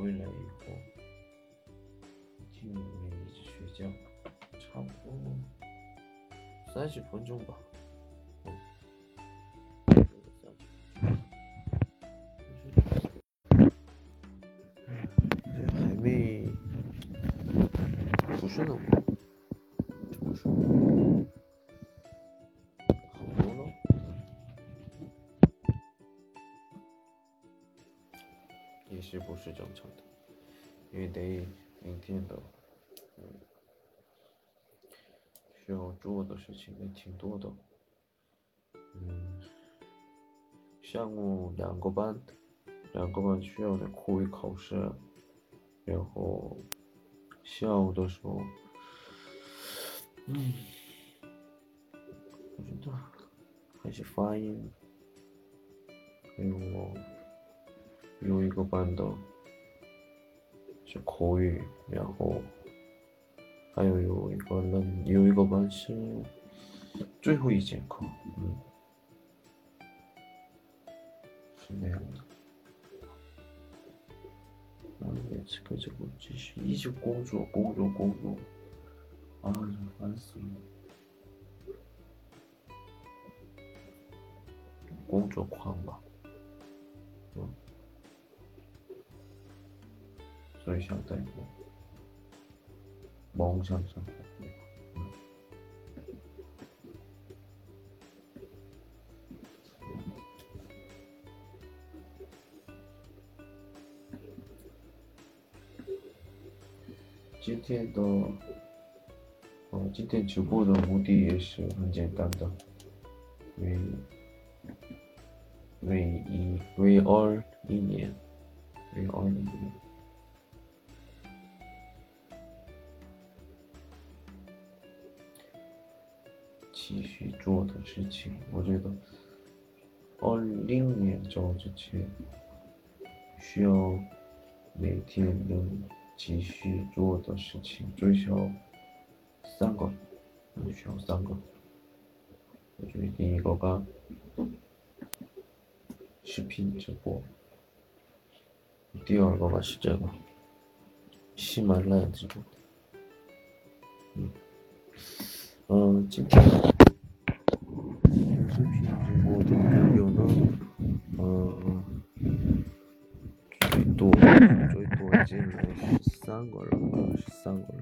回来以后，就没一直睡觉，差不多三十分钟吧。也是不是正常的，因为得明天的，嗯，需要做的事情也挺多的，嗯，下午两个班，两个班需要的口语考试，然后下午的时候，嗯，我觉得还是发音，还有我。有一个班的是口语，然后还有有一个人有一个班是最后一节课，嗯，是那样的。然后也这个这个继续一直工作工作工作，啊，烦死了，工作狂吧， 저희 시험도 있고 멍 시험도 있고 GTA도 어, GTA 주고도 무디 예시 문제 있단다. 왜 왜이왜얼 이니야? 왜얼 이니야? 继续做的事情，我觉得二零年走之前，需要每天能继续做的事情最少三个，需要三个。我觉得第一个吧，视频直播；第二个吧是这个，喜马拉雅直播。嗯。嗯，今天 모든 학교는 어 저희 또 저희 또 이제 뭐 실상 걸로 실상 걸로.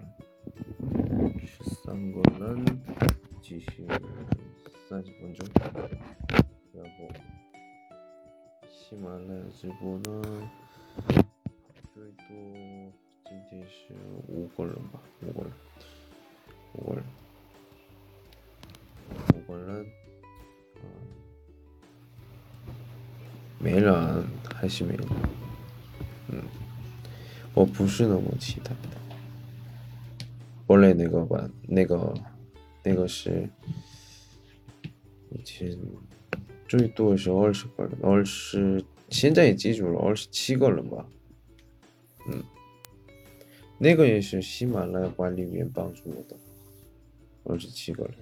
실상 걸은 지시 40분 정도 그리고 심한 일본은 저희 또 진짜 5걸로 막 5걸로. 还是没人，嗯，我不是那么期待的。我来那个吧，那个，那个是以前最多是二十个人，二十，现在也记住了，二十七个人吧，嗯，那个也是喜马拉雅管理员帮助我的，二十七个人。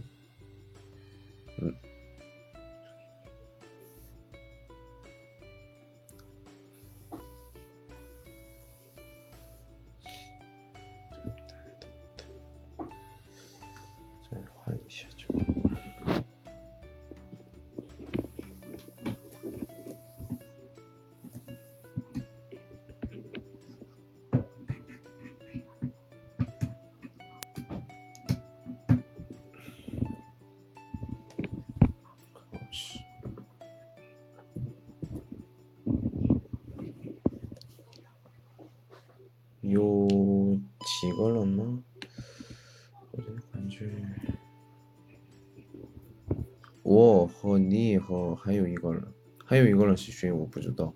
上西巡我不知道。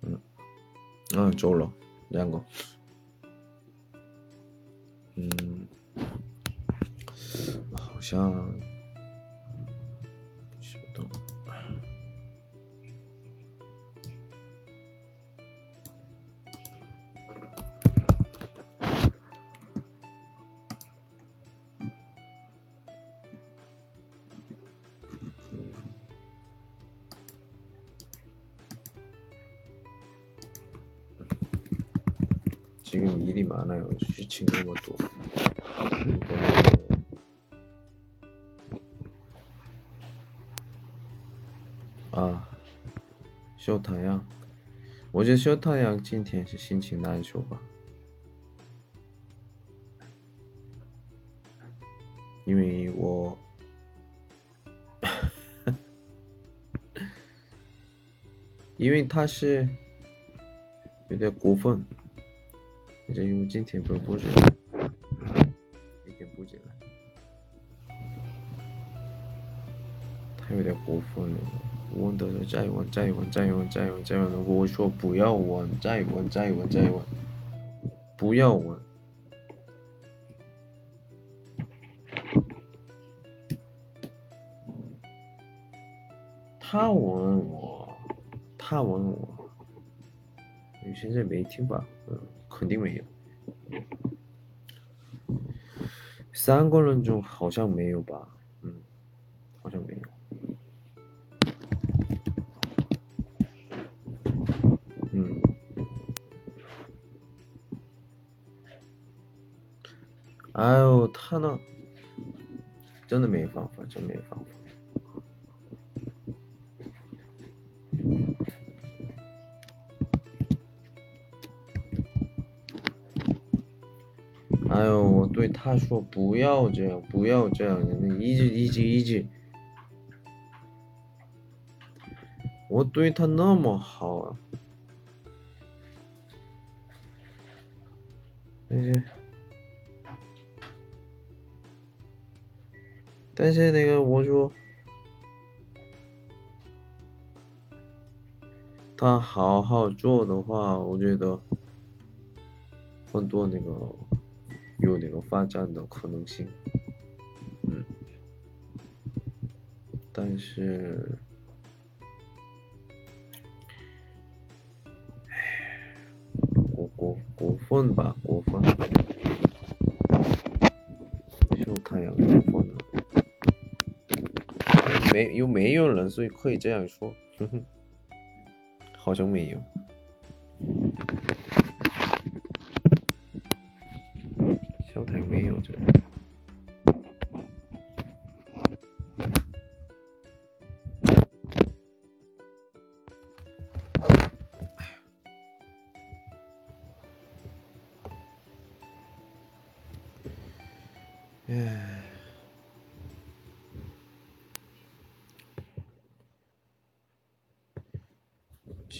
嗯，啊，走了两个。嗯，好像。 많아요. 쉬친 것도. 아, 秀太阳。我觉得秀太阳今天是心情难受吧，因为我，因为他是有点过分。 这因为今天不是布置，一点布进来，他有点过分了。问的说再问再问再问再问再问，我说不要问，再问再问再问，不要问。他问我，他问我，你现在没听吧？嗯。肯定没有，三个人中好像没有吧？嗯，好像没有。嗯，哎呦，他那真的没办法，真没办法。他说不要这样，不要这样，一直一直一直，我对他那么好啊，但是，但是那个我说，他好好做的话，我觉得很多那个。有那个发展的可能性，嗯，但是，过过过分吧，过分，秀太阳过分了，没又没有人，所以可以这样说，哼哼，好像没有。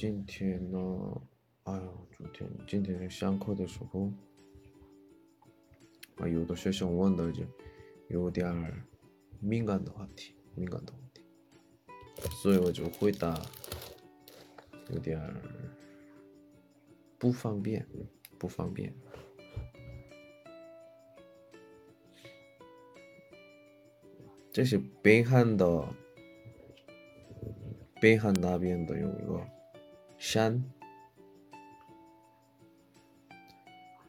今天呢？哎呦，昨天今天上课的时候。啊，有的学生问的就有点儿敏感的话题，敏感的问题，所以我就回答有点儿不方便，不方便。这是北韩的，北韩那边的有一个山，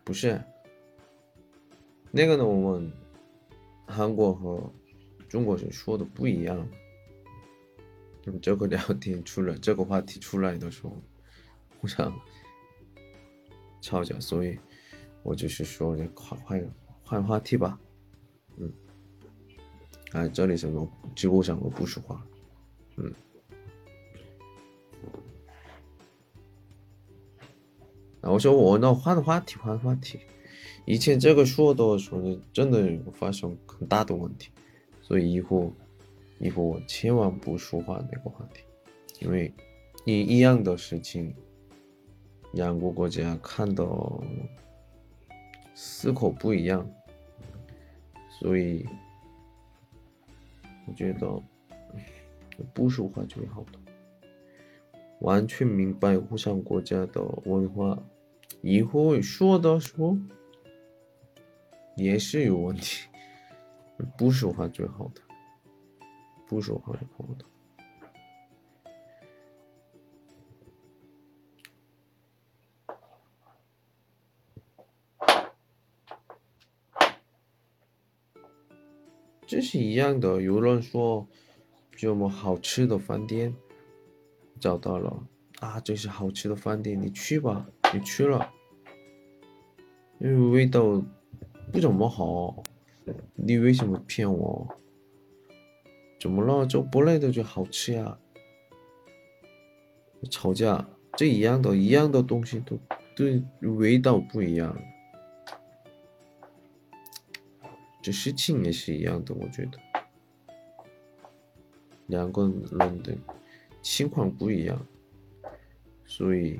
不是。那个呢，我们韩国和中国人说的不一样。嗯这个聊天出来，这个话题出来的时候，互相吵架，所以我就是说，换换换话题吧。嗯，哎，这里什么直播上我不说话。嗯，啊，我说我那换话题，换话题。以前这个说的说的，真的发生很大的问题，所以以后以后我千万不说话那个话题，因为一一样的事情，两个国家看到思考不一样，所以我觉得不说话就好了。完全明白互相国家的文化，以后说的说也是有问题，不说话最好的，不说话最好的。这是一样的。有人说，这么好吃的饭店找到了啊，这是好吃的饭店，你去吧。你去了，因为味道不怎么好，你为什么骗我？怎么了？这不来的就好吃呀。吵架，这一样的，一样的东西都对味道不一样。这事情也是一样的，我觉得两个人的情况不一样，所以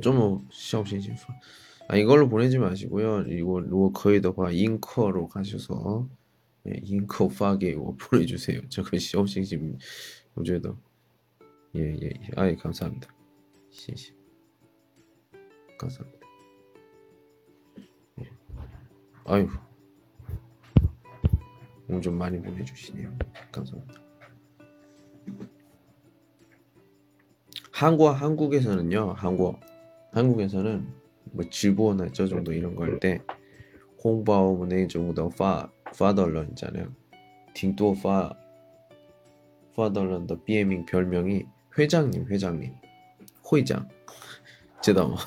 3.5시험신신분 아, 이걸로 보내지 마시고요. 이거 로 거의 더봐 잉커로 가셔서 예, 잉커 파게 이거 보내주세요. 저그 시험신신 어제도 예예 예. 예. 아예 감사합니다. 시시 감사합니다. 예. 아유 오늘 좀 많이 보내주시네요. 감사합니다. 한국 한국에서는요 한국 한국에서는 뭐直播나 저 정도 이런 거 할 때 홍보那种的发发到人 있잖아요. 挺多发 发到人的 비명 별명이 회장님 회장님 회장 知道吗?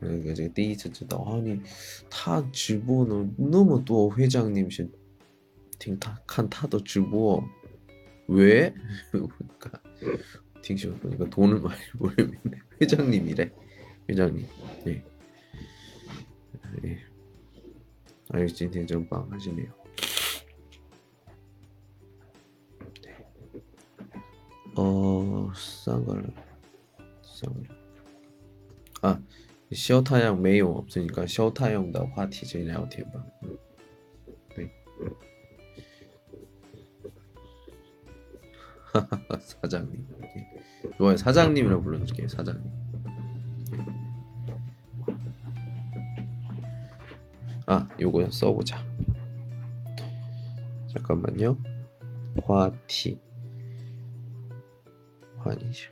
그러니까 제가 第一次知道 아니 他直播呢那么多 회장님 是听他看他的直播 왜? 그러 니까 딩쇼 보니까 돈을 많이 벌리네 회장님이래 회장님 예. 예. 아유今天 전빵 하시네요 네. 어 쌍걸 쌍걸 아 셔타양 메요 없으니까 셔타양 的话题这聊天吧 사장님. 좋아요. 사장님이라고 불러줄게요. 사장님. 아, 요거 써보자. 잠깐만요. 화티. 환이죠.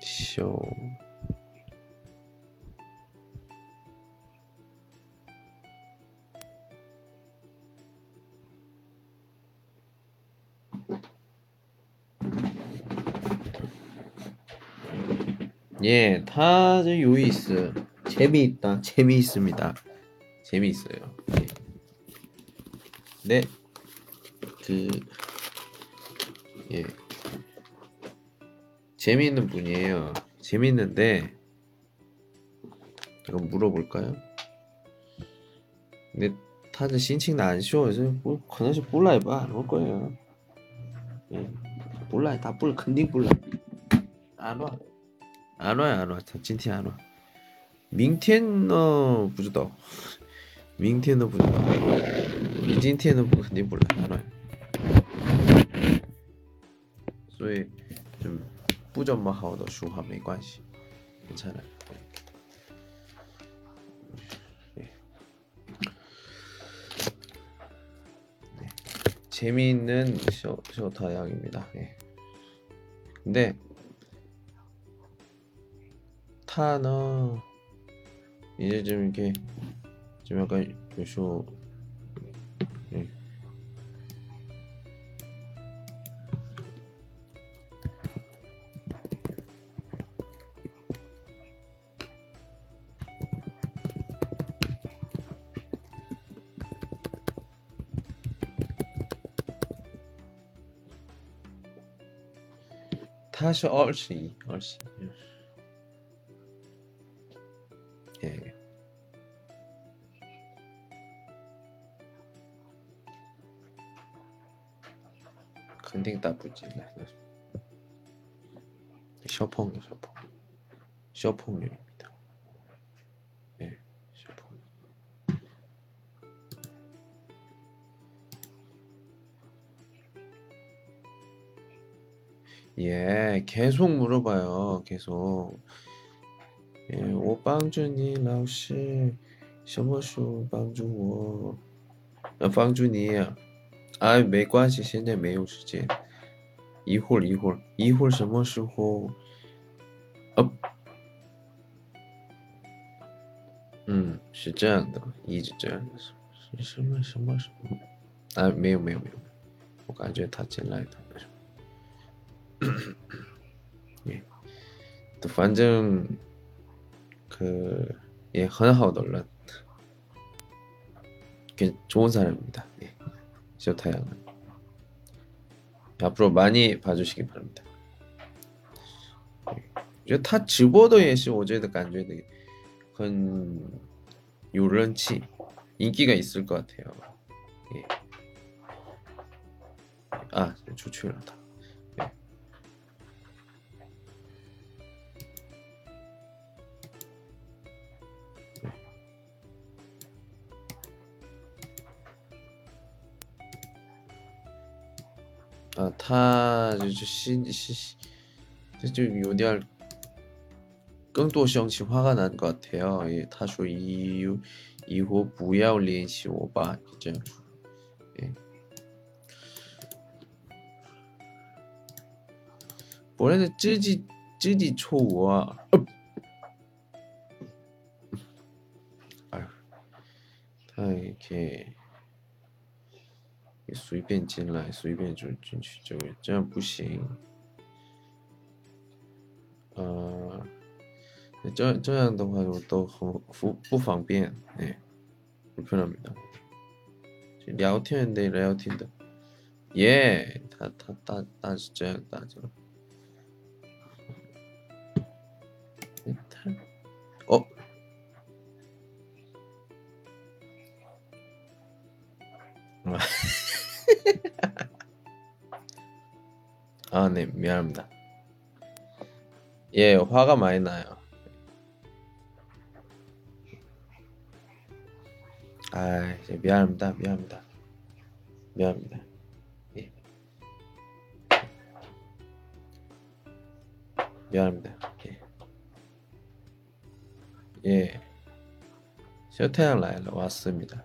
쇼. 예, 타즈 요이스 재미있다, 재미있습니다. 재미있어요. 예. 네, 그 예, 재미있는 분이에요. 재미있는데 잠깐 물어볼까요? 근데 타즈 신칭 안 쉬워서 뭐 그나시 몰라요, 봐, 올 거예요. 예, 몰라요, 다 몰라,肯定 몰라. 안 와. 安了安了，他今天安了，明天呢不知道，明天都不知道，你今天都不肯定不来安了，所以就不怎么好的说话没关系，괜찮 아。 재미있는 쇼, 쇼타양입니다. 예. 근데 좋다나 이제 좀 이렇게 좀 약간 그 요쇼 네. 예. 다시 얼씨 얼씨 肯定打不进来的。小朋友，小朋友，小朋友입니다。 예, 小朋友。 예, 계속 물어봐요. 계속. 예, 我帮助你老师什么书帮助我呃帮助你啊没关系现在没有时间 一会儿一会儿一会儿什么时候？哦，嗯，是这样的，一直这样的，是什么什么什么？哎，没有没有没有，我感觉他进来的，对，反正可也很好的人，跟中山人比的，小太阳。 앞으로 많이 봐주시기 바랍니다. 이제 다 집어도 예시 오제도 간주에 되게 건 요런치 인기가 있을 것 같아요. 예. 아, 조출하다. 他就是心心就有点儿更多相亲화가 난 것 같아요. 예, 他说以以后不要联系我吧，这样说。예. 원래는 쯔지 쯔지 초와 아유, 다 이렇게 随便进来，随便就进去，这个这样不行。呃，这这样的话我都很不不方便，哎，不편합니다聊天得聊天的，耶，他他大大是这样打着。他，哦。 아, 네, 미안합니다. 예, 화가 많이 나요. 아, 이제 미안합니다, 미안합니다, 미안합니다. 예. 미안합니다. 예. 예. 쇼태양 라일 왔습니다.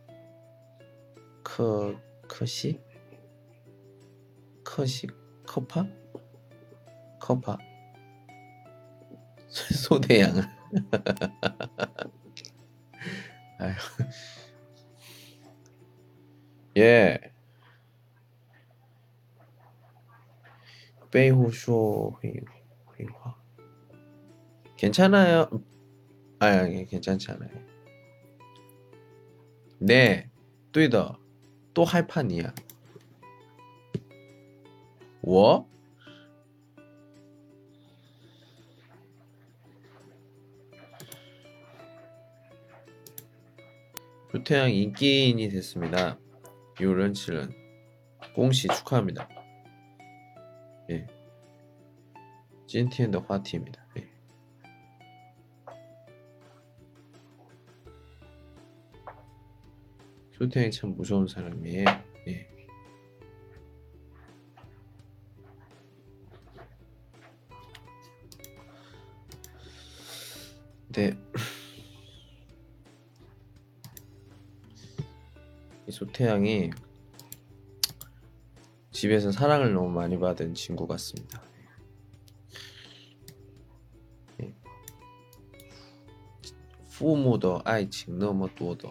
그 그시? 커시? 커파? 커파? 소대양을. 아유. 예. 빼후쇼 회화. 괜찮아요? 아 괜찮잖아요. 네对的 또 할 판이야. 我 조태양 인기인이 됐습니다. 요런 칠은 공시 축하합니다. 예. 찐티엔더 화티입니다. 예. 소태양이 참 무서운 사람이에요. 예. 네. 이 소태양이 집에서 사랑을 너무 많이 받은 친구 같습니다. 예. 父母的爱情那么多的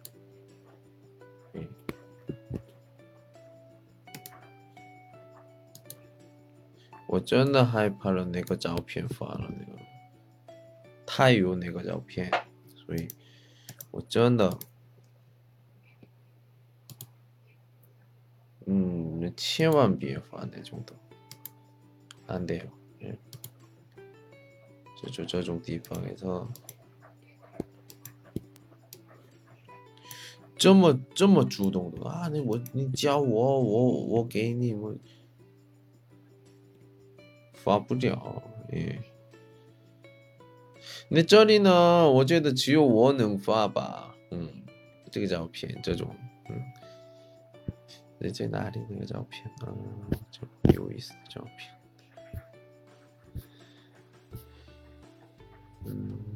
真的害怕了那个照片发了那个，太有那个照片，所以我真的，嗯，千万别发那种的，安得，嗯，就就这种地方给他。这么这么主动的啊！你我你教我我我给你们。我发不了，哎。那这里呢？我觉得只有我能发吧。嗯，这个照片，这种，嗯，那在哪里？那个照片啊，就有意思的照片。嗯。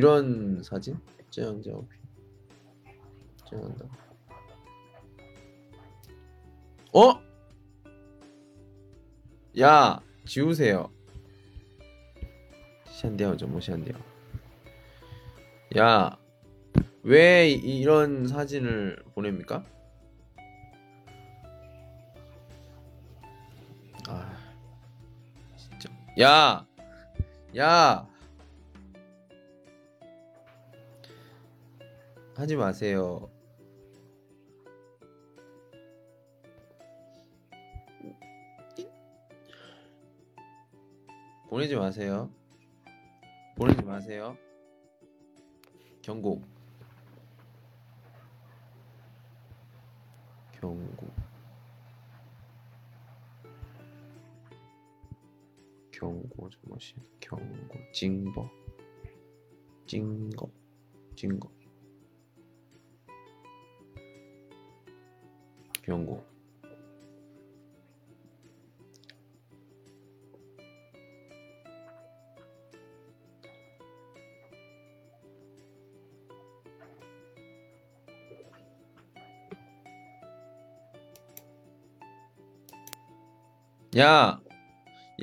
이런 사진? 짱照片 짱한다. 어? 야, 지우세요. 샨디아오죠, 뭐 샨디아. 야, 왜 이- 이런 사진을 보냅니까? 아, 진짜. 야, 야. 하지 마세요. 보내지 마세요. 보내지 마세요. 경고. 경고. 경고 좀 뭐시? 경고. 징버. 징거. 징거. 경고. 야,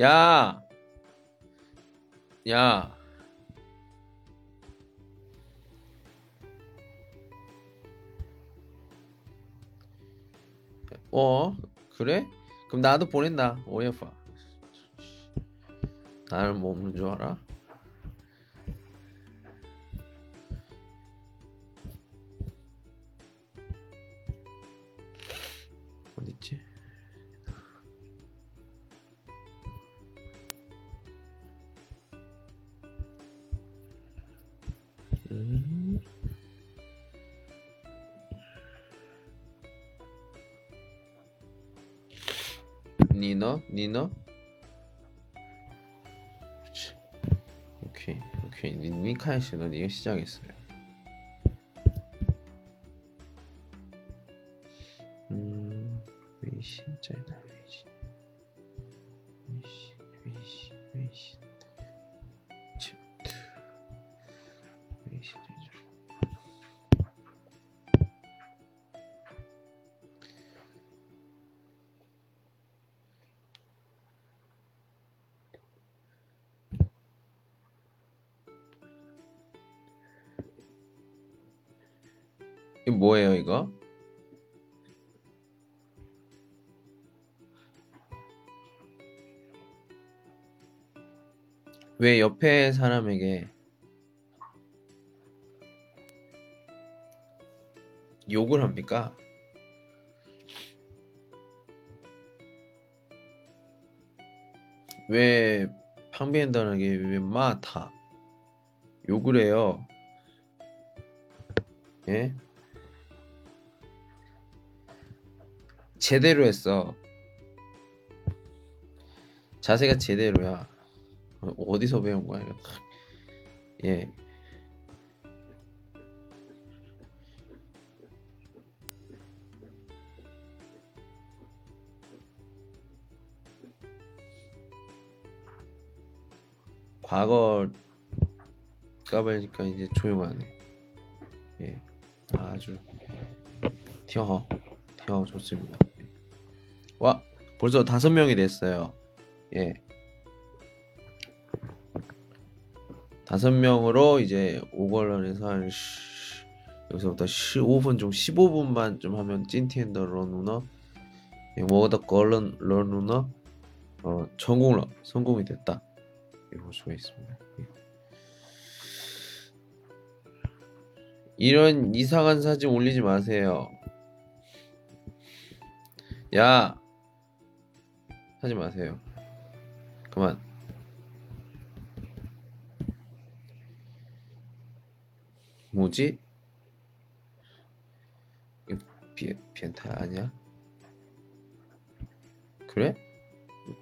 야, 야. 어, 그래? 그럼 나도 보낸다. 오해파. 나를 뭐 없는 줄 알아? 니너? 오케이 오케이. 씨는 이거 시작했어요 뭐예요 이거? 왜 옆에 사람에게 욕을 합니까? 왜 판비엔단에게 왜 마타 욕을 해요? 예? 제대로 했어. 자세가 제대로야. 어, 어디서 배운 거야? 이거? 예. 과거 까발니까 이제 조용하네. 예. 아주 티어 티어 좋습니다. 와 벌써 다섯 명이 됐어요. 예. 다섯 명으로 이제 오걸런에서 한 시- 여기서부터 15분 중 15분만 좀 하면 찐티엔더 러누너 예, 워더 걸런 러누너 어 성공 성공이 됐다. 이볼 수가 있습니다. 예. 이런 이상한 사진 올리지 마세요. 야 하지 마세요. 그만. 뭐지? 비, 비엔타 아니야? 그래?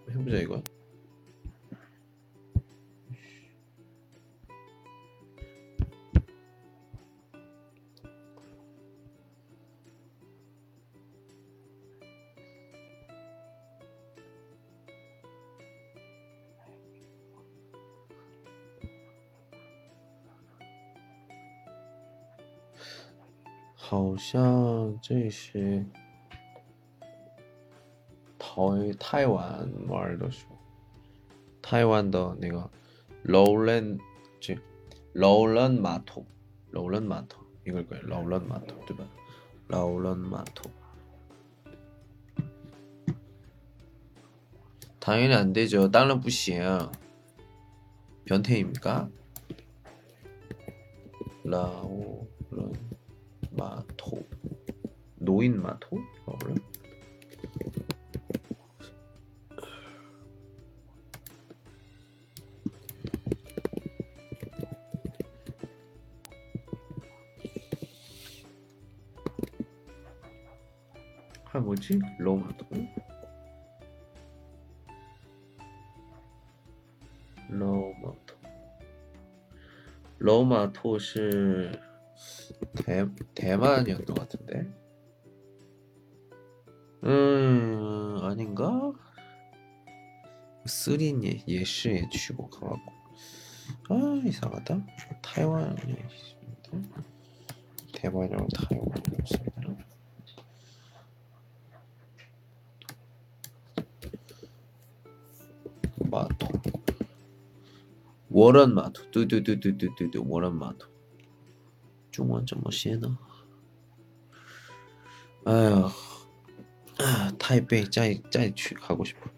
해보자 이거. 像这是台台湾玩的时候，台湾的那个柔人这柔人码头，柔人码头应该对，柔人码头对吧？柔人码头， 당연히 안 되죠. 땅은 부시야. 변태입니까? 라오 노인 마토? 뭐래? 아 뭐지? 로마토? 로마토 로마토 是 대, 대만이었던 것 같은데 쓰린 예시에 취복하고. 아 이상하다. 타이완 대만이랑 타이완 없습니다. 마토. 워런 마토. 뚜뚜뚜뚜뚜뚜 워런 마토. 중원 좀 멋있나 아휴. 아, 타이베이 짜이 짜이 가고 싶어.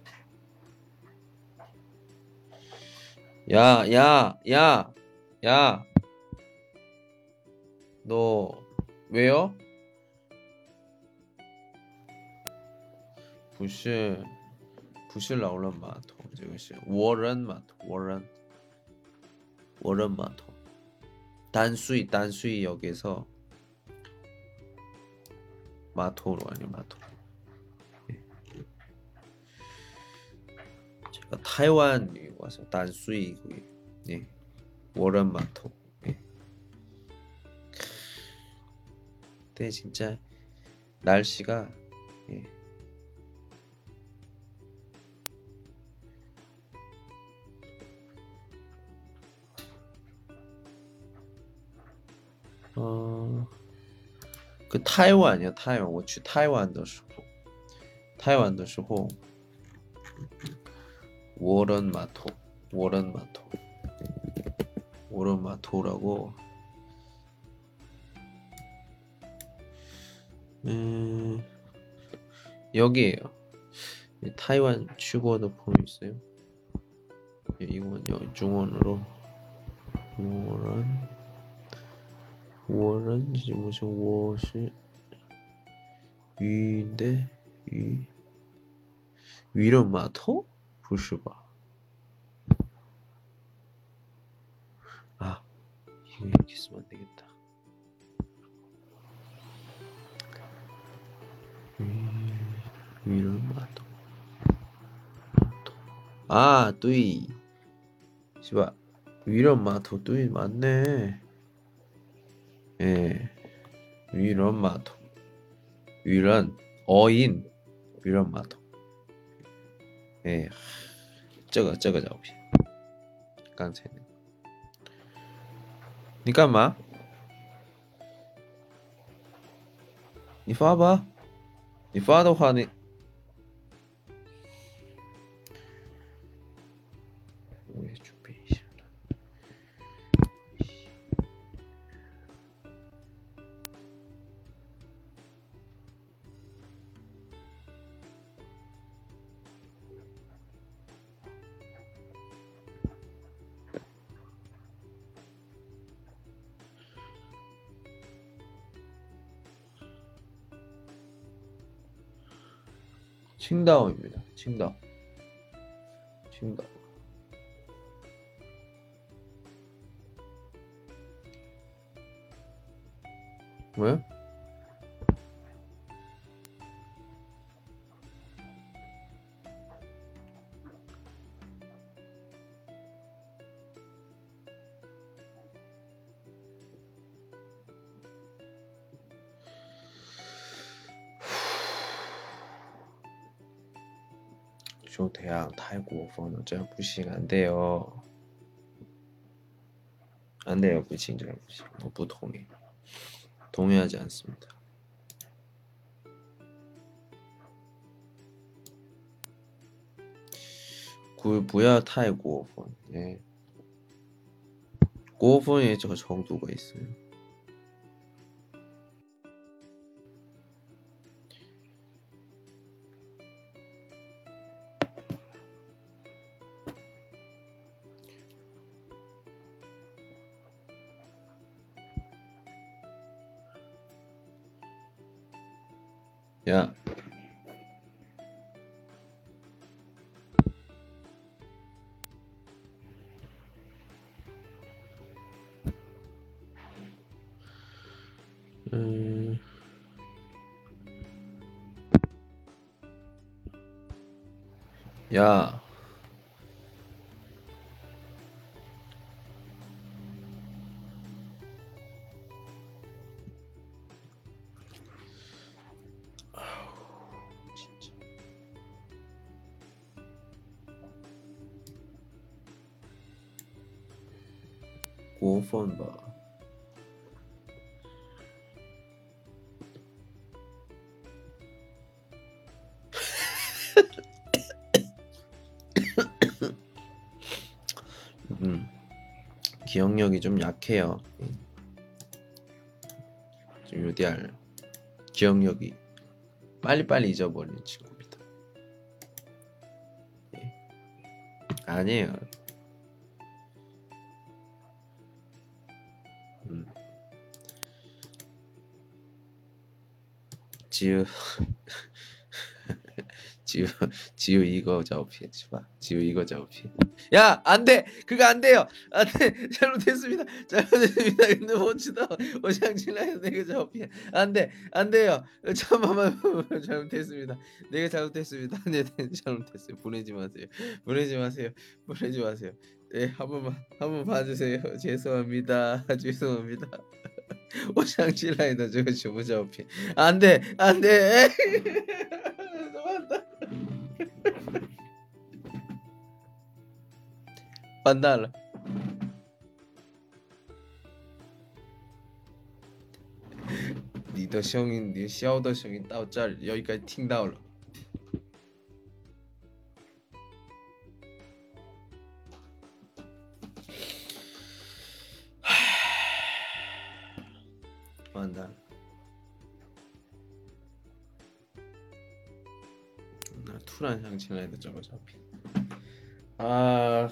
야, 야, 야, 야. 너 왜요? 부실 부실 나올란 마토 이것이 워런 마토 워런 워런 마토 단수이 단수이 역에서 마토로 아니 마토 제가 타이완 에 와서 단수이 거기 예 워런 마토. 예. 근데 진짜 날씨가 예. 어, 그 타이완이야 타이완. 我去台湾的时候，台湾的时候， 워런 마토 워런 마토 워런 마토라고. 음 여기에요. 타이완 추구어도 보면 있어요. 예, 이건 여기 중원으로. 워런 워런 이제 무슨 워시 위인데 위. 위런 마토? 不是吧？아 이거 이렇게 쓰면 안 되겠다. 위- 위를 마도 마도 아 뚜이 씨발 위런 마토 뚜이 맞네 예 위런 마토 위런 어인 위런 마토 哎这个这个照片刚才那个你干嘛？你发吧。你发的话，你 칭다오입니다. 칭다오. 칭다오. 왜? 학泰国风的这样不行안 돼요. 안 돼요. 不行这样不行. 我不同意. 동의하지 않습니다. 구不要太过分. 예. 过分也这个 정도가 있어요. 야. 음. 야. 기억력이 좀 약해요. 좀 요디알 기억력이 빨리빨리 잊어버리는 친구입니다. 예. 아니에요. 음. 지우 지우 지우 이거 자오피해 봐 지우 이거 자오피해 야 안 돼! 그거 안 돼요! 안 돼! 잘못했습니다! 잘못했습니다! 근데 내가 자오피해 안돼! 안 돼요! 잠깐만 잘못했습니다. 내가 잘못했습니다. 네, 네 잘못했어요. 보내지 마세요. 보내지 마세요. 보내지 마세요. 네 한 번만 한 번 봐주세요. 죄송합니다. 죄송합니다. 안돼 banal. 니더 형인 니 샤오더 형인 따오짤 여기까지 팅 나올. 완단. 나 투란 향 지나야 되죠 어차피. 아.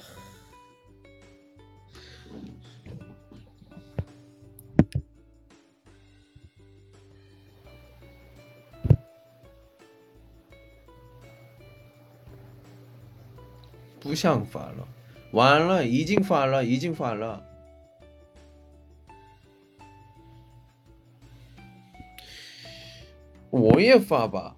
想发了，完了，已经发了，已经发了。我也发吧，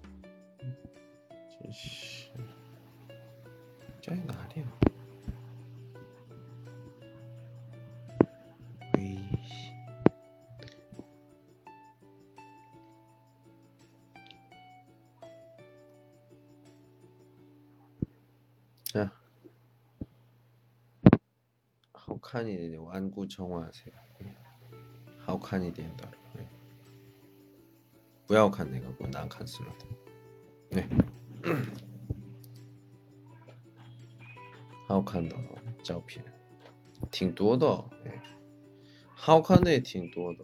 好看一点的완구정화하세요好看一点的。不要看那个，我难看死了。对，好看的照片挺多的，哎，好看的也挺多的，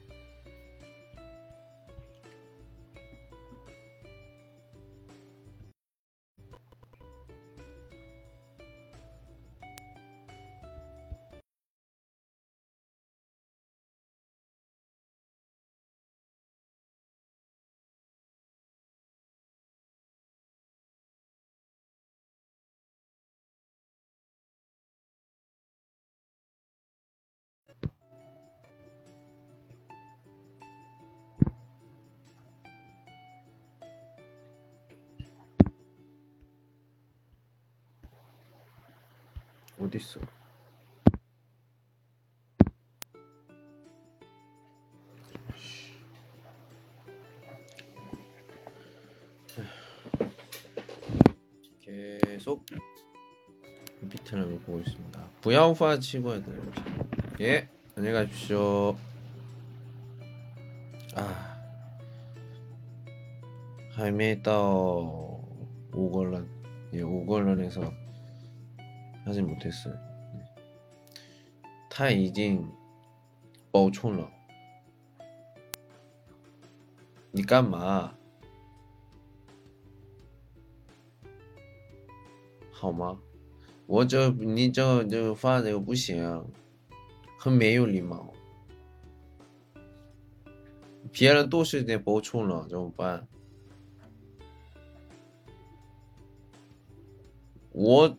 어딨어? 계속 비트를 보고 있습니다. 부야우파 치고 해야 돼요. 예, 안녕히 가십시오. 아, 还没到五个人，也五个人的时候。 하진 못했어요. 他已经爆冲了你干嘛 好吗？我这你这这发这个不行，很没有礼貌。别人都是在爆冲了，怎么办？我。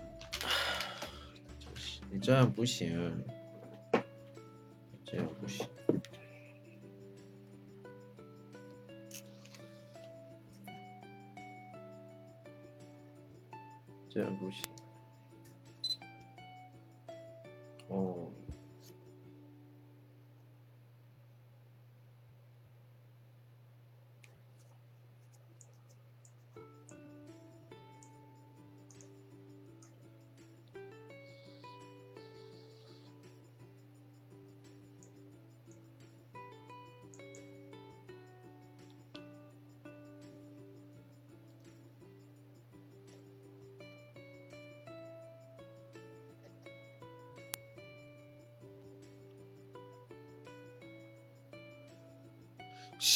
你这样不行，这样不行，这样不行。哦。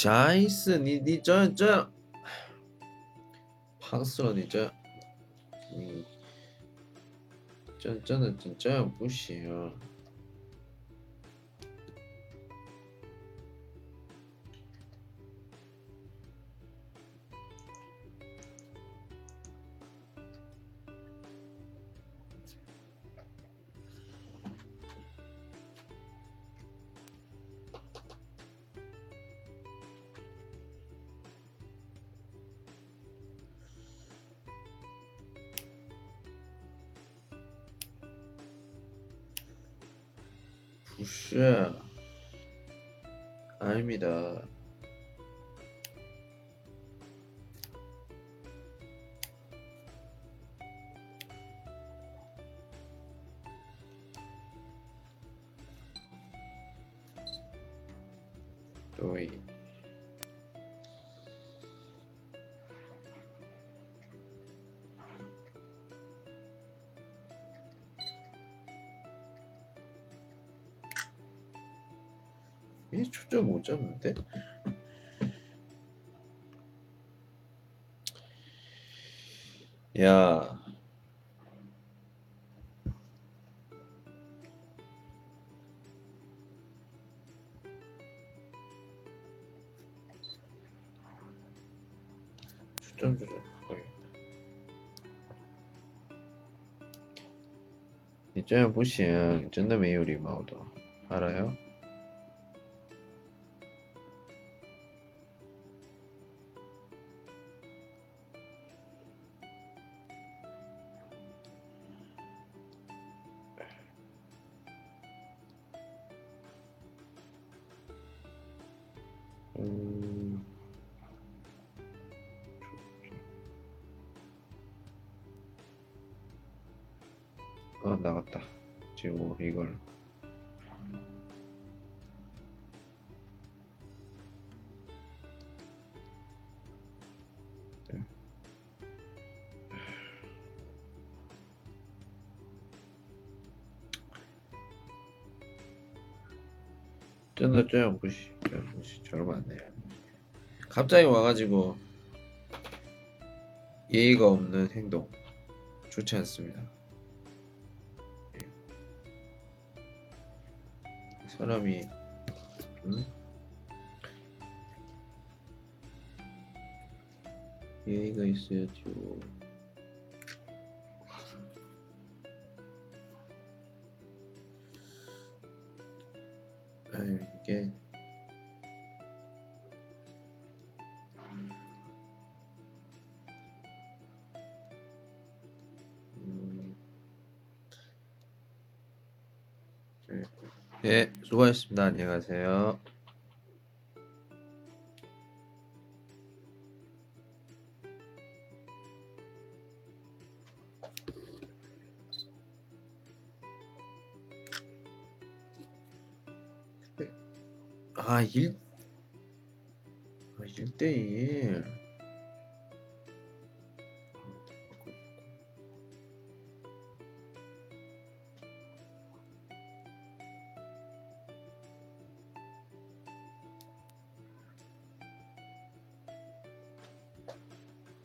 啥意思？你你这样这样，胖死了！你这，你真真的你这样不行啊！ 不是，아닙니다。 초점 못 잡는데? 야, 초점 조절 바꿔야겠다. 你这样不行，真的没有礼貌的，알아요? 쩐다 쩐다 무시. 무시 저러면 안 돼요 갑자기 와가지고 예의가 없는 행동. 좋지 않습니다. 예. 사람이 응? 예의가 있어야죠. 아유 이게 음, 네. 예, 수고하셨습니다. 안녕하세요. 아, 일, 아, 1대1.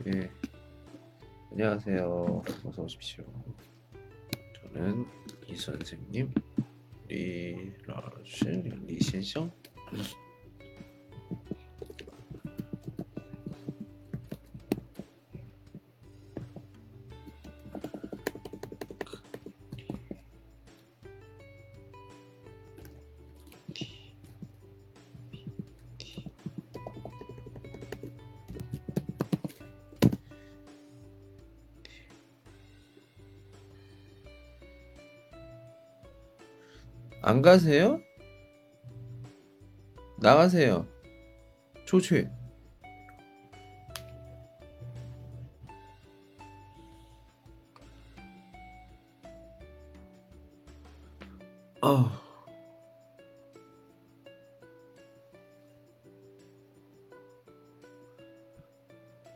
예. 안녕하세요. 어서 오십시오. 저는 이 선생님, 리 라시, 리先生. 안 가세요? 나가세요. 조치. 아.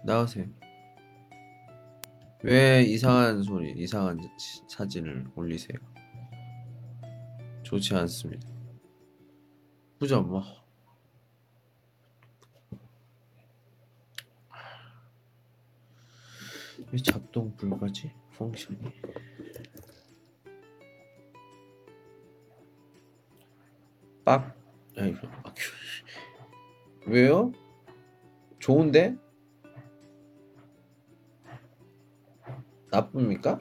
나가세요. 왜 이상한 소리, 이상한 사진을 올리세요? 좋지 않습니다. 부자 엄마. 왜 작동 불가지? 펑션이 빡 아니 아, 왜요? 좋은데? 나쁩니까?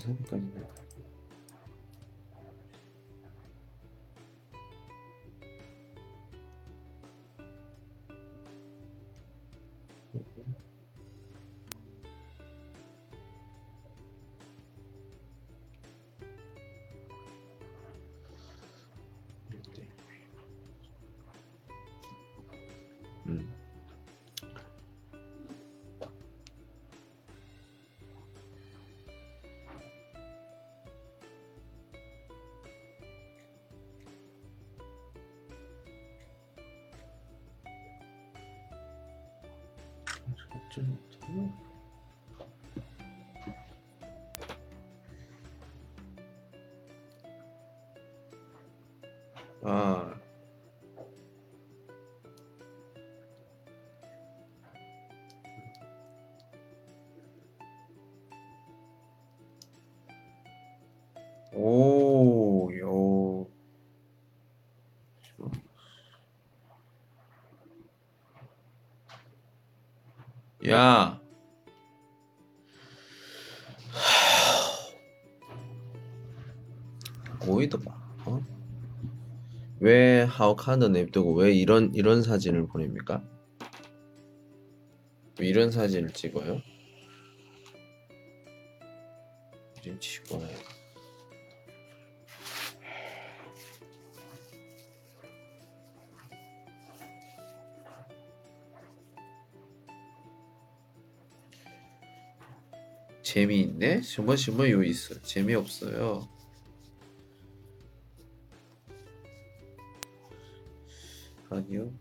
중3까지는 좀, 좀. 야. 오이도 봐. 어? 왜 하우카드 냅두고 왜 이런 이런 사진을 보냅니까? 왜 이런 사진을 찍어요? 좀 치고 와요. 재미있네? 정말 정말 요 있어. 재미없어요. 아니요.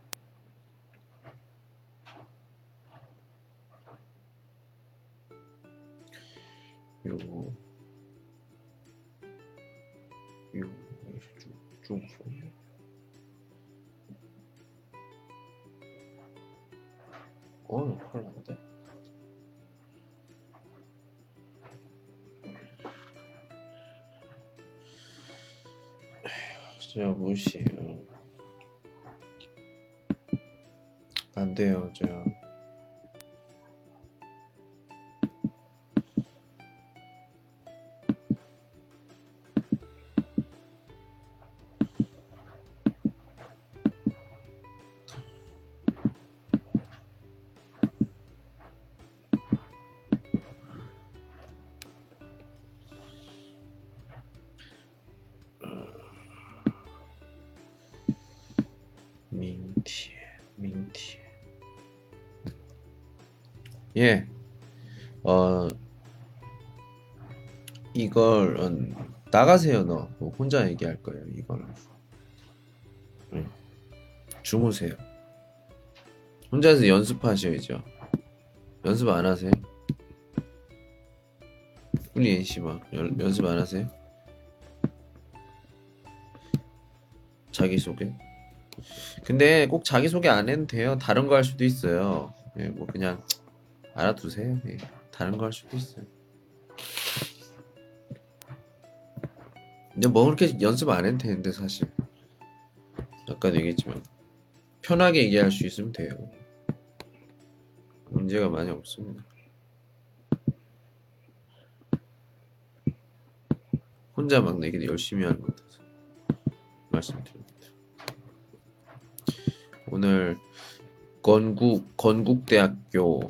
요거 요거 쭉쭉 어 큰일 났는데? 진짜 무시해요. 안 돼요, 저. 민 예, 어, 이걸 어, 나가세요, 너. 뭐 혼자 얘기할 거예요, 이걸. 응. 주무세요. 혼자서 연습하셔야죠. 연습 안 하세요? 우리 엔씨 막 연- 연습 안 하세요? 자기소개. 근데 꼭 자기소개 안 해도 돼요. 다른 거 할 수도 있어요. 예, 뭐 그냥 알아두세요. 예, 다른 거 할 수도 있어요. 근데 뭐 그렇게 연습 안 해도 되는데 사실 아까도 얘기했지만 편하게 얘기할 수 있으면 돼요. 문제가 많이 없습니다. 혼자 막 내기 열심히 하는 것 같아서 말씀드립니다. 오늘 건국 건국대학교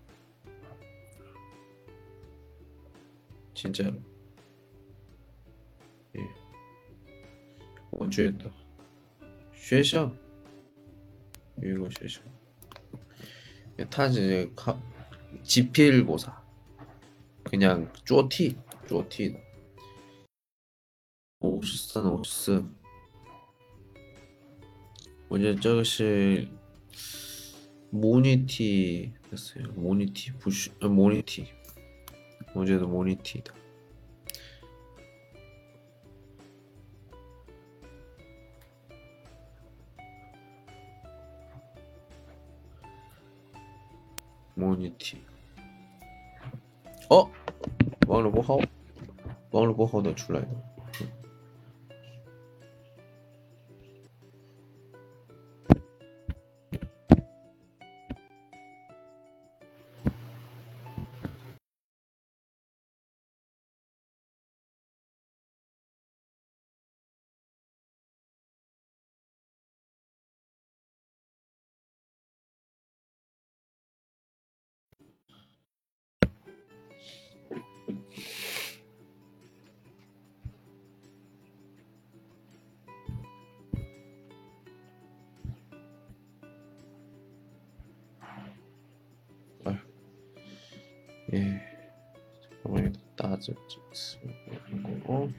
진짜로. 예. 원주했다. 쉐샤. 이거 쉐샤. 타지 카 지필고사. 그냥 쪼티 쪼티. 오스산 오스. 먼저 저것이 모니티 됐어요. 모니티 부시 아, 모니티 我觉得模拟题的 模拟题。哦，网络不好，网络不好的出来的。 잠깐만요. 따져 쓰고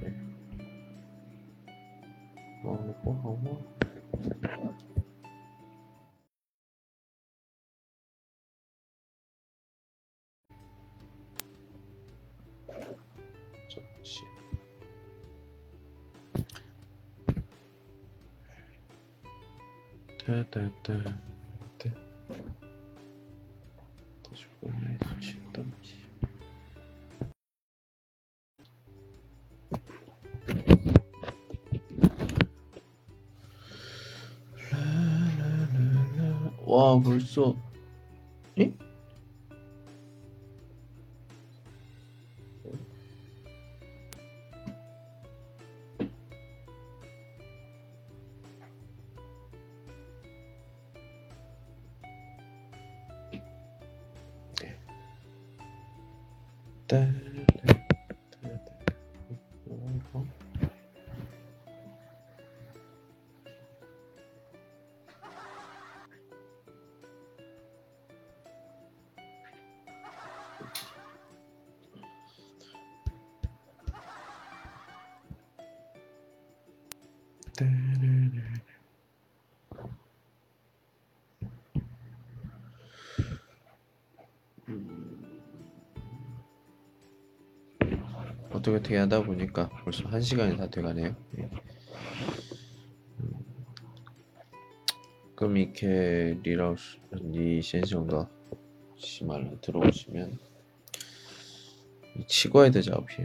네. 먹고 하고 좋 와 벌써 어떻게 어떻게 하다 보니까 벌써 한 시간이 다 돼가네요. 예. 그럼 이렇게 리라우스 리센션과 시말로 들어오시면 치과에 대자 앞이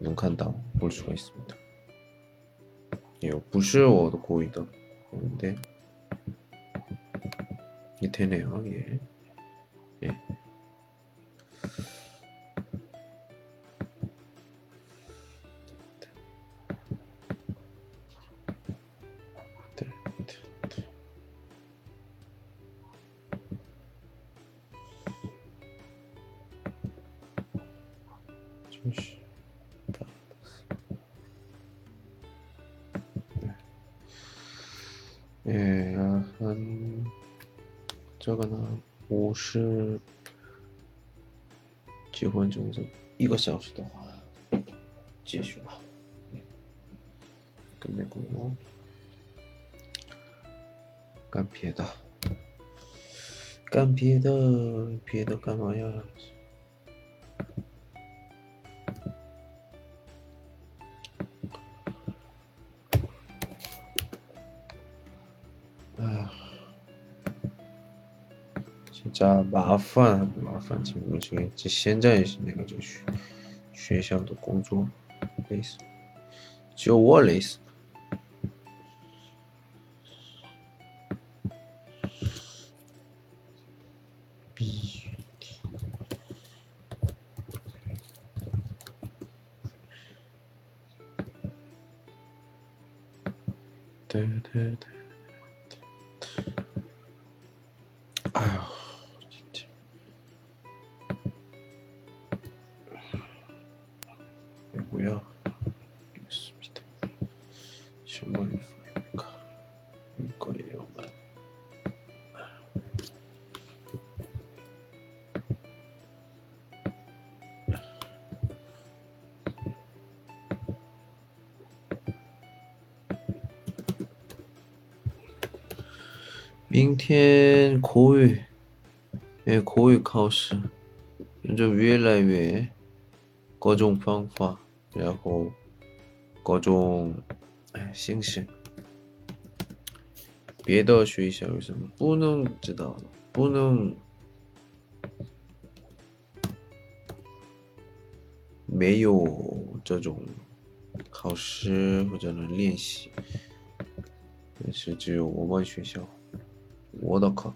눈칸다고 볼 수가 있습니다. 예, 부스워도 고이던 근데 이 되네요. 예. 작업 수동 지시 끝내고. 깐피에다. 깐피에다 피에다 까마야 아. 진짜 마판 마판 지금 중에 진짜 현장이신 내가 좀 学校的工作，类似，就我类似。明天口语，也，口语考试，那就越来越各种方法，然后各种，哎，形式。别的学校有什么？不能知道的，不能。没有这种考试或者练习。但是只有我们学校。我的靠，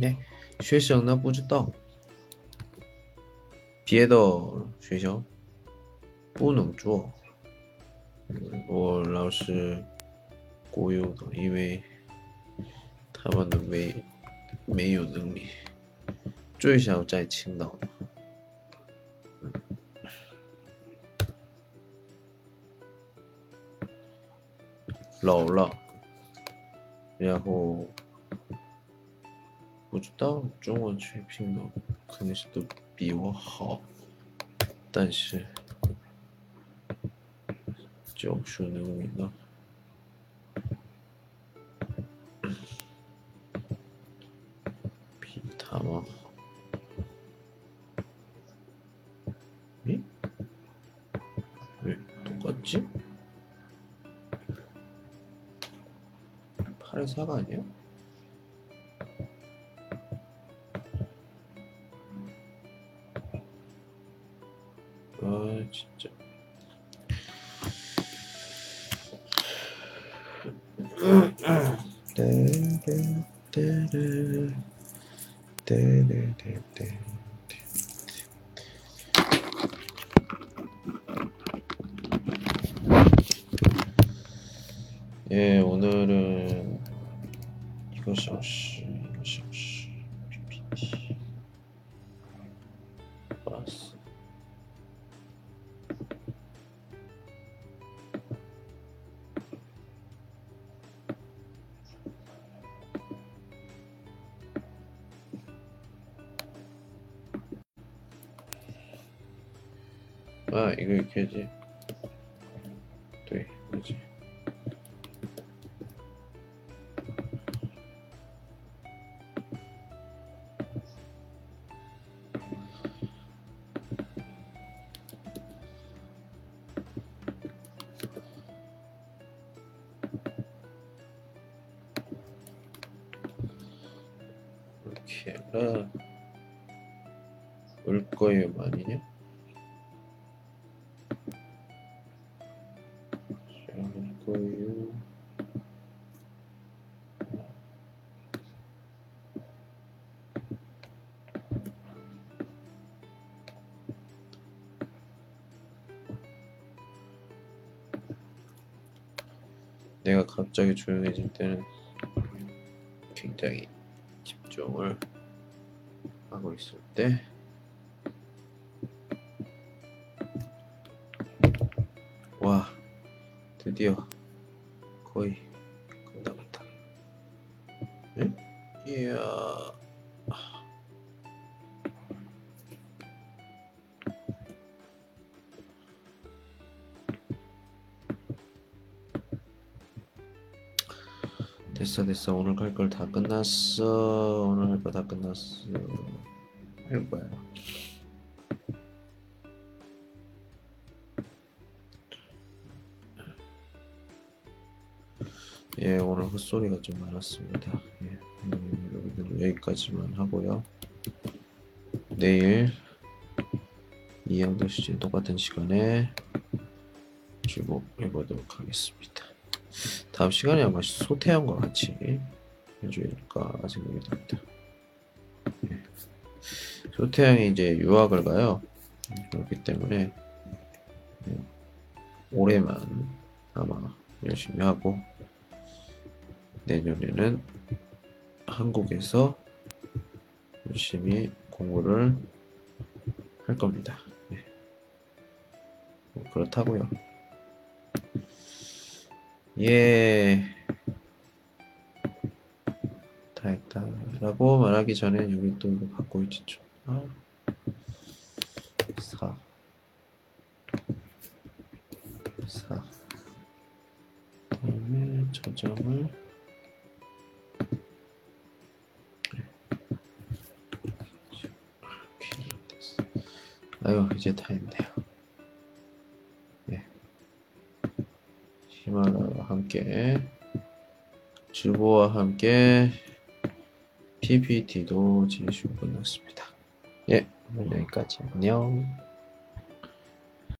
哎，学生呢不知道，别的学校不能做，我老师忽悠的，因为他们都没没有能力，最少在青岛，老了。然后不知道中文水平的，肯定是都比我好，但是就是能力呢，比他们。 파란 사과 아니야? 아 갑자기 조용해질 때는 굉장히 집중을 하고 있을 때 와, 드디어 거의 끝나갔다. 응? 이야. 됐어 됐어. 오늘 갈걸다 끝났어. 오늘 할 거 다 끝났어. 할 거야. 예 오늘 헛소리가 좀 많았습니다. 예, 음, 여기까지만 하고요. 내일 이양도 시즌 똑같은 시간에 주목 해 보도록 하겠습니다 다음 시간에 아마 소태형과 같이 해줄까 생각이 듭니다. 예. 소태형이 이제 유학을 가요. 그렇기 때문에 예, 올해만 아마 열심히 하고 내년에는 한국에서 열심히 공부를 할 겁니다. 예. 뭐 그렇다고요. 예. 다 했다. 라고 말하기 전에 여기 또 이거 갖고 있지 좀. 아. 4. 4. 다음에 저 점을 이렇게 됐어. 아유 이제 다 했네요. 함께 주보와 함께 PPT도 제출 끝났습니다. 예, 오늘 여기까지 안녕.